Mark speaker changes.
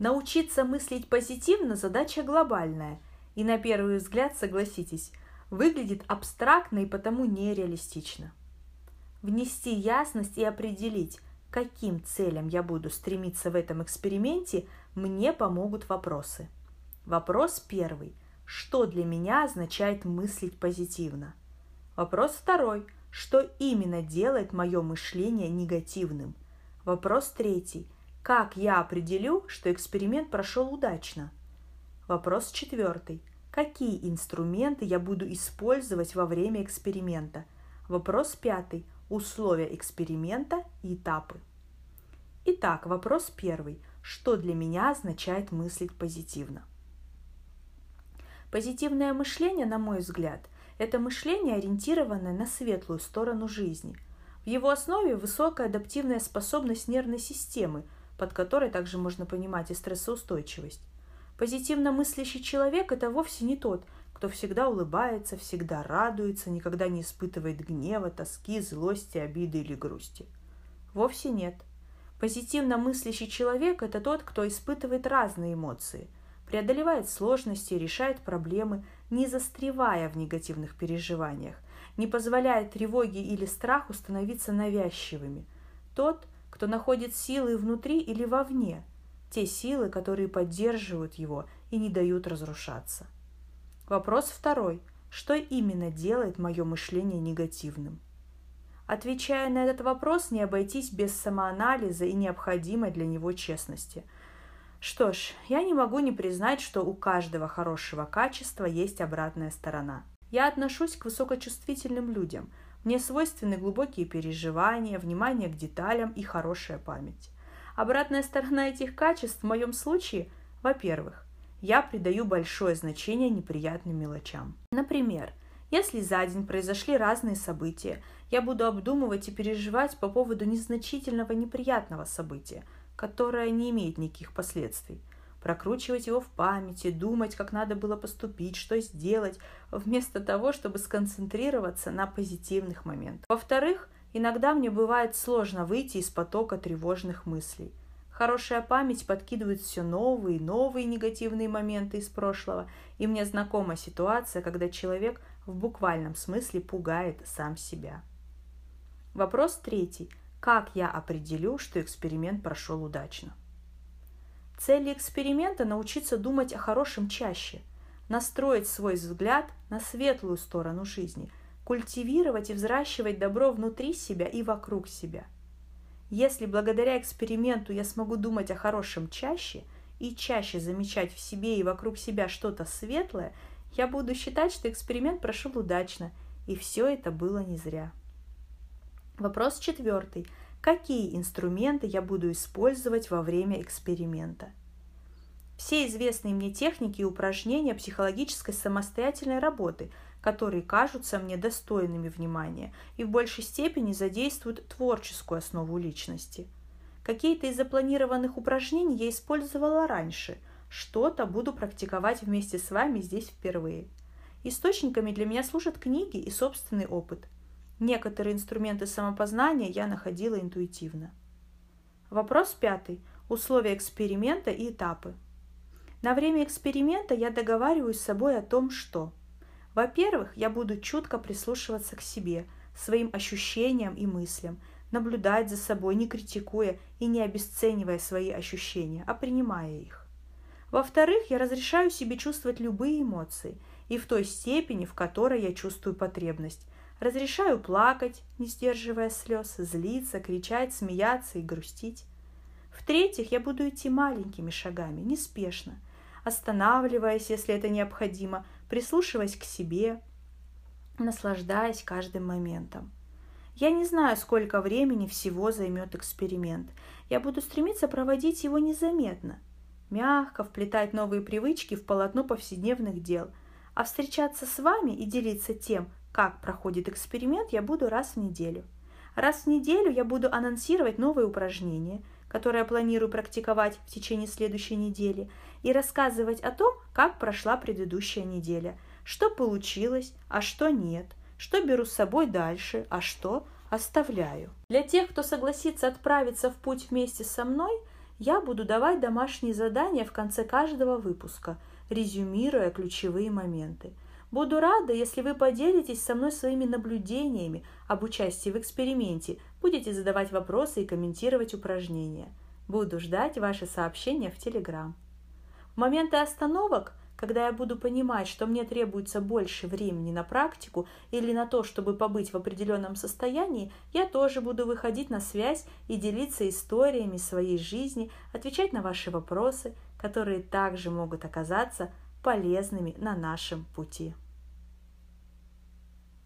Speaker 1: Научиться мыслить позитивно – задача глобальная. И на первый взгляд, согласитесь, выглядит абстрактно и потому нереалистично. Внести ясность и определить, каким целям я буду стремиться в этом эксперименте, мне помогут вопросы. Вопрос первый. Что для меня означает мыслить позитивно? Вопрос второй. Что именно делает мое мышление негативным? Вопрос третий. Как я определю, что эксперимент прошел удачно? Вопрос четвертый. Какие инструменты я буду использовать во время эксперимента? Вопрос пятый. Условия эксперимента и этапы. Итак, вопрос первый. Что для меня означает мыслить позитивно? Позитивное мышление, на мой взгляд, это мышление, ориентированное на светлую сторону жизни. В его основе высокая адаптивная способность нервной системы, под которой также можно понимать и стрессоустойчивость. Позитивно мыслящий человек – это вовсе не тот, кто всегда улыбается, всегда радуется, никогда не испытывает гнева, тоски, злости, обиды или грусти. Вовсе нет. Позитивно мыслящий человек – это тот, кто испытывает разные эмоции – преодолевает сложности, решает проблемы, не застревая в негативных переживаниях, не позволяет тревоге или страху становиться навязчивыми. Тот, кто находит силы внутри или вовне, те силы, которые поддерживают его и не дают разрушаться. Вопрос второй. Что именно делает мое мышление негативным? Отвечая на этот вопрос, не обойтись без самоанализа и необходимой для него честности – что ж, я не могу не признать, что у каждого хорошего качества есть обратная сторона. Я отношусь к высокочувствительным людям. Мне свойственны глубокие переживания, внимание к деталям и хорошая память. Обратная сторона этих качеств в моем случае, во-первых, я придаю большое значение неприятным мелочам. Например, если за день произошли разные события, я буду обдумывать и переживать по поводу незначительного неприятного события – которое не имеет никаких последствий. Прокручивать его в памяти, думать, как надо было поступить, что сделать, вместо того, чтобы сконцентрироваться на позитивных моментах. Во-вторых, иногда мне бывает сложно выйти из потока тревожных мыслей. Хорошая память подкидывает все новые и новые негативные моменты из прошлого, и мне знакома ситуация, когда человек в буквальном смысле пугает сам себя. Вопрос третий. Как я определю, что эксперимент прошел удачно? Цель эксперимента – научиться думать о хорошем чаще, настроить свой взгляд на светлую сторону жизни, культивировать и взращивать добро внутри себя и вокруг себя. Если благодаря эксперименту я смогу думать о хорошем чаще и чаще замечать в себе и вокруг себя что-то светлое, я буду считать, что эксперимент прошел удачно, и все это было не зря. Вопрос четвертый. Какие инструменты я буду использовать во время эксперимента? Все известные мне техники и упражнения психологической самостоятельной работы, которые кажутся мне достойными внимания и в большей степени задействуют творческую основу личности. Какие-то из запланированных упражнений я использовала раньше, что-то буду практиковать вместе с вами здесь впервые. Источниками для меня служат книги и собственный опыт – Некоторые инструменты самопознания я находила интуитивно. Вопрос пятый. Условия эксперимента и этапы. На время эксперимента я договариваюсь с собой о том, что во-первых, я буду чутко прислушиваться к себе, своим ощущениям и мыслям, наблюдать за собой, не критикуя и не обесценивая свои ощущения, а принимая их. Во-вторых, я разрешаю себе чувствовать любые эмоции и в той степени, в которой я чувствую потребность, Разрешаю плакать, не сдерживая слез, злиться, кричать, смеяться и грустить. В-третьих, я буду идти маленькими шагами, неспешно, останавливаясь, если это необходимо, прислушиваясь к себе, наслаждаясь каждым моментом. Я не знаю, сколько времени всего займет эксперимент. Я буду стремиться проводить его незаметно, мягко вплетать новые привычки в полотно повседневных дел, а встречаться с вами и делиться тем, как проходит эксперимент, я буду раз в неделю. Раз в неделю я буду анонсировать новые упражнения, которые я планирую практиковать в течение следующей недели, и рассказывать о том, как прошла предыдущая неделя, что получилось, а что нет, что беру с собой дальше, а что оставляю. Для тех, кто согласится отправиться в путь вместе со мной, Я буду давать домашние задания в конце каждого выпуска, резюмируя ключевые моменты. Буду рада, если вы поделитесь со мной своими наблюдениями об участии в эксперименте, будете задавать вопросы и комментировать упражнения. Буду ждать ваши сообщения в Телеграм. В моменты остановок когда я буду понимать, что мне требуется больше времени на практику или на то, чтобы побыть в определенном состоянии, я тоже буду выходить на связь и делиться историями своей жизни, отвечать на ваши вопросы, которые также могут оказаться полезными на нашем пути.